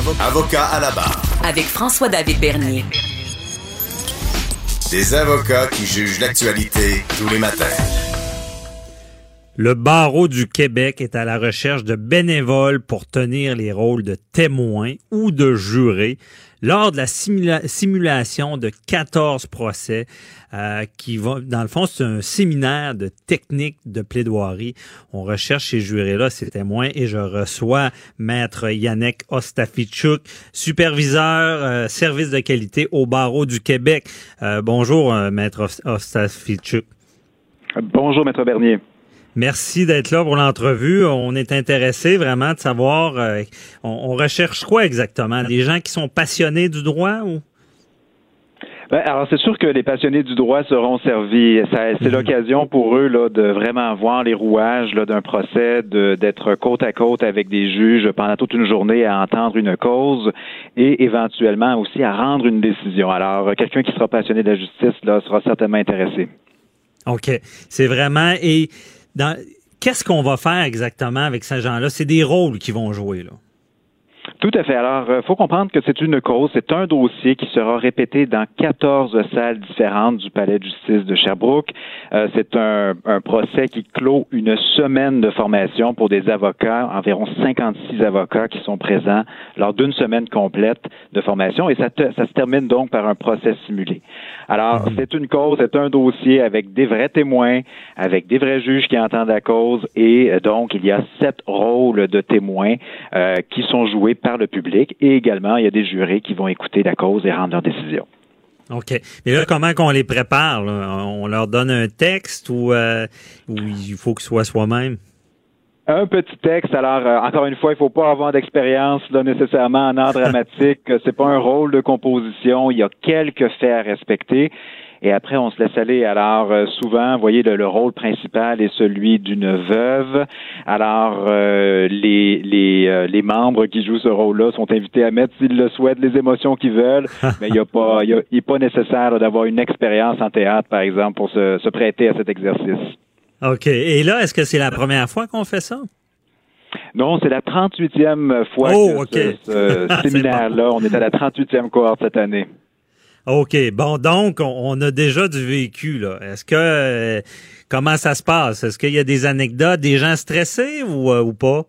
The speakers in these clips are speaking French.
Avocat à la barre. Avec François-David Bernier. Des avocats qui jugent l'actualité tous les matins. Le barreau du Québec est à la recherche de bénévoles pour tenir les rôles de témoins ou de jurés lors de la simulation de 14 procès euh, qui va, dans le fond, c'est un séminaire de techniques de plaidoirie. On recherche ces jurés-là, ces témoins, et je reçois Maître Yannick Ostafichuk, superviseur euh, service de qualité au barreau du Québec. Euh, bonjour, Maître Ostafichuk. Bonjour, Maître Bernier. Merci d'être là pour l'entrevue. On est intéressé vraiment de savoir, on, recherche quoi exactement? Des gens qui sont passionnés du droit ou? Ben, alors, c'est sûr que les passionnés du droit seront servis. C'est mhm. l'occasion pour eux là, de vraiment voir les rouages d'un procès, d'être côte à côte avec des juges pendant toute une journée à entendre une cause et éventuellement aussi à rendre une décision. Alors, quelqu'un qui sera passionné de la justice là, sera certainement intéressé. OK. C'est vraiment. Et qu'est-ce qu'on va faire exactement avec ces gens-là? C'est des rôles qu'ils vont jouer, là. Tout à fait. Alors, il euh, faut comprendre que c'est une cause, c'est un dossier qui sera répété dans 14 salles différentes du Palais de justice de Sherbrooke. Euh, c'est un, procès qui clôt une semaine de formation pour des avocats, environ 56 avocats qui sont présents lors d'une semaine complète de formation, et ça, ça se termine donc par un procès simulé. Alors, mhm. c'est une cause, c'est un dossier avec des vrais témoins, avec des vrais juges qui entendent la cause, et euh, donc il y a sept rôles de témoins qui sont joués par le public et également, il y a des jurés qui vont écouter la cause et rendre leur décision. OK. Mais là, comment qu'on les prépare? On leur donne un texte ou, euh, il faut que ce soit soi-même? Un petit texte. Alors, euh, encore une fois, il ne faut pas avoir d'expérience nécessairement en art dramatique. C'est pas un rôle de composition. Il y a quelques faits à respecter et après on se laisse aller. Alors euh, souvent, vous voyez, le, rôle principal est celui d'une veuve. Alors euh, les les, euh, les membres qui jouent ce rôle-là sont invités à mettre, s'ils le souhaitent, les émotions qu'ils veulent, mais il n'y a pas il est pas nécessaire d'avoir une expérience en théâtre, par exemple, pour se, se prêter à cet exercice. OK. Et là, est-ce que c'est la première fois qu'on fait ça? Non, c'est la 38e fois oh, que ce, séminaire-là. On est à la 38e cohorte cette année. OK. Bon, donc, on, a déjà du vécu, là. Est-ce que, euh, comment ça se passe? Est-ce qu'il y a des anecdotes, des gens stressés ou, euh, ou pas?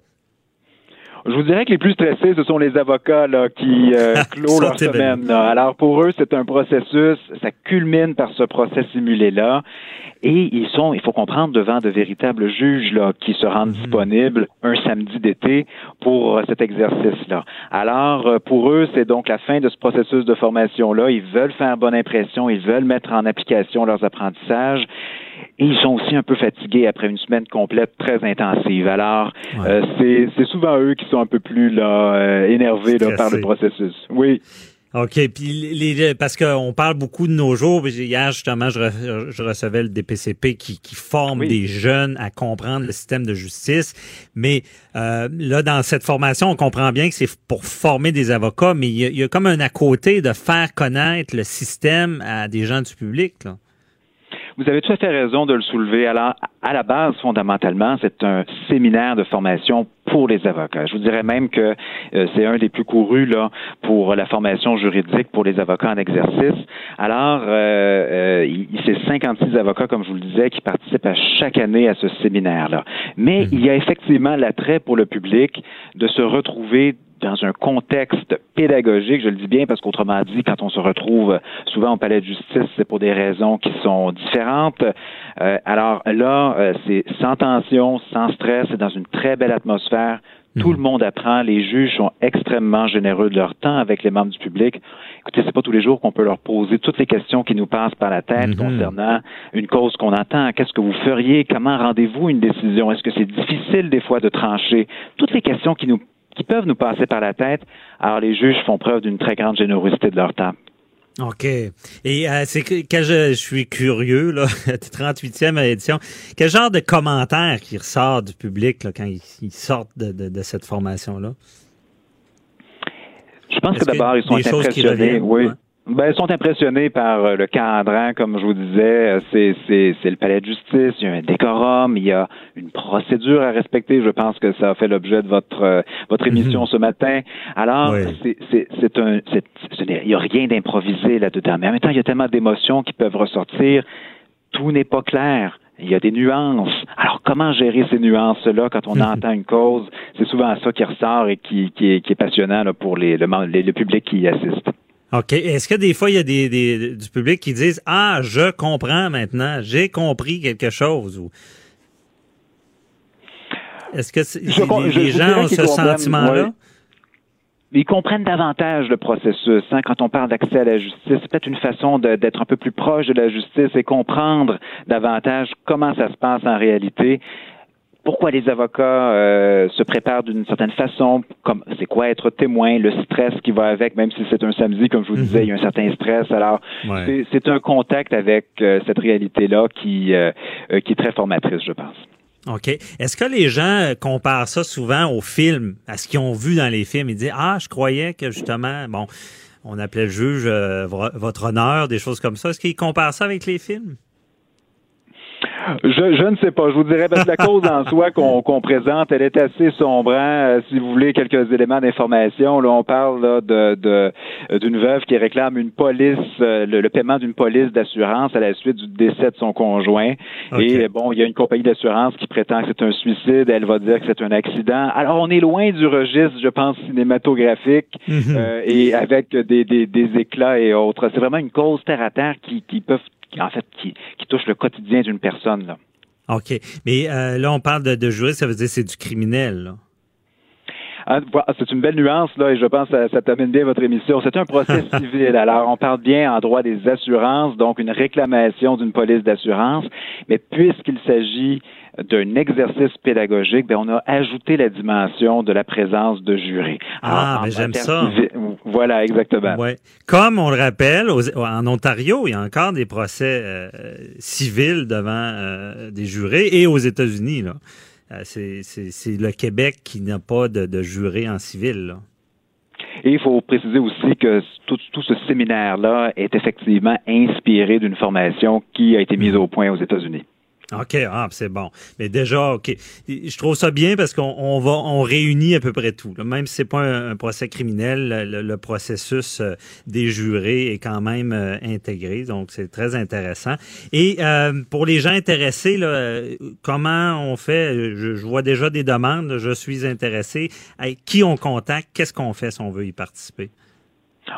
Je vous dirais que les plus stressés, ce sont les avocats là, qui euh, clôt leur semaine. Alors pour eux, c'est un processus, ça culmine par ce procès simulé-là. Et ils sont, il faut comprendre, devant de véritables juges là, qui se rendent mhm. disponibles un samedi d'été pour euh, cet exercice-là. Alors, euh, pour eux, c'est donc la fin de ce processus de formation-là. Ils veulent faire bonne impression, ils veulent mettre en application leurs apprentissages. Et ils sont aussi un peu fatigués après une semaine complète très intensive. Alors, euh, c'est souvent eux qui sont un peu plus là, énervés là, par le processus. Oui. OK. Puis les, parce qu'on parle beaucoup de nos jours. Hier, justement, je, recevais le DPCP qui, qui forme des jeunes à comprendre le système de justice. Mais euh, là, dans cette formation, on comprend bien que c'est pour former des avocats, mais il y, a, il y, a, comme un à côté de faire connaître le système à des gens du public. Là. Vous avez tout à fait raison de le soulever. Alors, à la base, fondamentalement, c'est un séminaire de formation pour les avocats. Je vous dirais même que euh, c'est un des plus courus là pour la formation juridique pour les avocats en exercice. Alors, euh, euh, c'est 56 avocats, comme je vous le disais, qui participent à chaque année à ce séminaire-là. Mais mhm. il y a effectivement l'attrait pour le public de se retrouver dans un contexte pédagogique, je le dis bien parce qu'autrement dit, quand on se retrouve souvent au palais de justice, c'est pour des raisons qui sont différentes. Euh, alors là, euh, c'est sans tension, sans stress, c'est dans une très belle atmosphère. Tout mhm. le monde apprend. Les juges sont extrêmement généreux de leur temps avec les membres du public. Écoutez, c'est pas tous les jours qu'on peut leur poser toutes les questions qui nous passent par la tête mhm. concernant une cause qu'on entend. Qu'est-ce que vous feriez? Comment rendez-vous une décision? Est-ce que c'est difficile des fois de trancher? Toutes les questions qui nous qui peuvent nous passer par la tête. Alors, les juges font preuve d'une très grande générosité de leur temps. OK. Et euh, c'est que quand je, suis curieux, là, 38e édition, quel genre de commentaires qui ressort du public là, quand ils, sortent de, cette formation-là? Je pense que d'abord, ils sont impressionnés. Oui. Ben, ils sont impressionnés par euh, le cadran, comme je vous disais. C'est, c'est, c'est le palais de justice, il y a un décorum, il y a une procédure à respecter. Je pense que ça a fait l'objet de votre euh, votre émission ce matin. Alors, c'est, c'est, c'est un, c'est, il n'y a rien d'improvisé là-dedans. Mais en même temps, il y a tellement d'émotions qui peuvent ressortir. Tout n'est pas clair. Il y a des nuances. Alors, comment gérer ces nuances-là quand on entend une cause? C'est souvent ça qui ressort et qui, qui, est, qui est passionnant là, pour les, le, le public qui y assiste. OK. Est-ce que des fois, il y a des, des, du public qui disent Ah, je comprends maintenant, j'ai compris quelque chose ou Est-ce que les, gens ont ce sentiment-là? Ils comprennent davantage le processus. Hein, quand on parle d'accès à la justice, c'est peut-être une façon d'être un peu plus proche de la justice et comprendre davantage comment ça se passe en réalité pourquoi les avocats euh, se préparent d'une certaine façon, comme c'est quoi être témoin, le stress qui va avec, même si c'est un samedi, comme je vous disais, il y a un certain stress. Alors, c'est un contact avec euh, cette réalité-là qui, euh, qui est très formatrice, je pense. OK. Est-ce que les gens comparent ça souvent aux films, à ce qu'ils ont vu dans les films? Ils disent, ah, je croyais que justement, bon, on appelait le juge votre honneur, des choses comme ça. Est-ce qu'ils comparent ça avec les films? Je, je, ne sais pas. Je vous dirais parce que la cause en soi qu'on présente, elle est assez sombre. Euh, si vous voulez quelques éléments d'information, là, on parle là, de d'une veuve qui réclame une police, euh, le, paiement d'une police d'assurance à la suite du décès de son conjoint. Et bon, il y a une compagnie d'assurance qui prétend que c'est un suicide. Elle va dire que c'est un accident. Alors, on est loin du registre, je pense, cinématographique mhm. euh, et avec des, des, des éclats et autres. C'est vraiment une cause terre à terre qui, qui peuvent en fait, qui, qui touche le quotidien d'une personne. Là. OK. Mais euh, là, on parle de, de juriste, ça veut dire que c'est du criminel. Là. Ah, c'est une belle nuance, là, et je pense que ça, termine bien votre émission. C'est un procès civil. Alors, on parle bien en droit des assurances, donc une réclamation d'une police d'assurance, mais puisqu'il s'agit d'un exercice pédagogique, ben, on a ajouté la dimension de la présence de jurés. Ah, mais j'aime ça. Voilà, exactement. Ouais. Comme on le rappelle, en Ontario, il y a encore des procès euh, civils devant euh, des jurés et aux États-Unis. Là. Euh, c'est le Québec qui n'a pas de, juré en civil. Et il faut préciser aussi que tout, tout ce séminaire-là est effectivement inspiré d'une formation qui a été mise au point aux États-Unis. OK, ah, c'est bon. Mais déjà, OK. Je trouve ça bien parce qu'on va on réunit à peu près tout. Même si c'est pas un, procès criminel, le, processus euh, des jurés est quand même euh, intégré. Donc, c'est très intéressant. Et euh, pour les gens intéressés, là, comment on fait? Je, vois déjà des demandes. Je suis intéressé. Qui on contacte? Qu'est-ce qu'on fait si on veut y participer?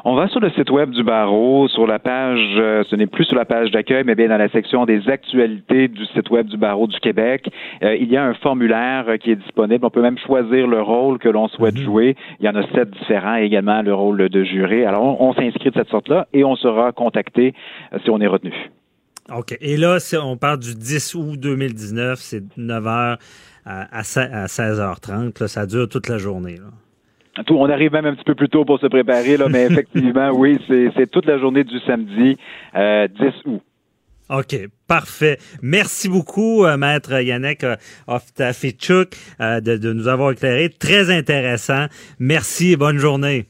On va sur le site web du barreau, sur la page, euh, ce n'est plus sur la page d'accueil, mais bien dans la section des actualités du site web du barreau du Québec. Euh, il y a un formulaire euh, qui est disponible. On peut même choisir le rôle que l'on souhaite mhm. jouer. Il y en a sept différents, également le rôle de juré. Alors, on, s'inscrit de cette sorte-là et on sera contacté si on est retenu. OK. Et là, on parle du 10 août 2019, c'est 9h à 16h30. ça dure toute la journée. Là on arrive même un petit peu plus tôt pour se préparer, là, mais effectivement, oui, c'est toute la journée du samedi 10 euh, août. OK, parfait. Merci beaucoup, euh, Maître Yannick euh, Oftafichuk, de, de nous avoir éclairé. Très intéressant. Merci et bonne journée.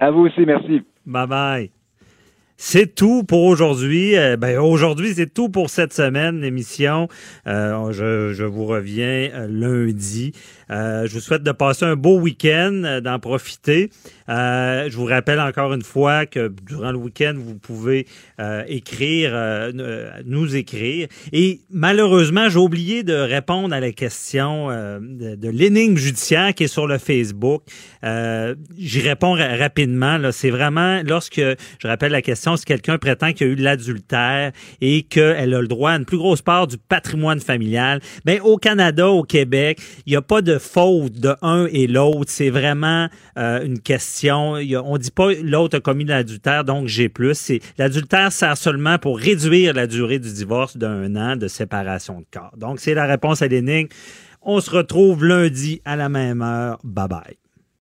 À vous aussi, merci. Bye bye. C'est tout pour aujourd'hui. Euh, ben, aujourd'hui, c'est tout pour cette semaine, l'émission. Euh, je, je, vous reviens euh, je vous souhaite de passer un beau week-end, d'en profiter. je vous rappelle encore une fois que durant le week-end, vous pouvez écrire, nous écrire. Et malheureusement, j'ai oublié de répondre à la question de, l'énigme judiciaire qui est sur le Facebook. J'y réponds rapidement. C'est vraiment lorsque je rappelle la question si quelqu'un prétend qu'il y a eu de l'adultère et qu'elle a le droit à une plus grosse part du patrimoine familial, ben au Canada, au Québec, il n'y a pas de faute de un et l'autre. C'est vraiment euh, une question. On dit pas l'autre a commis l'adultère, donc j'ai plus. l'adultère sert seulement pour réduire la durée du divorce d'un an de séparation de corps. Donc c'est la réponse à l'énigme. On se retrouve lundi à la même heure. Bye bye.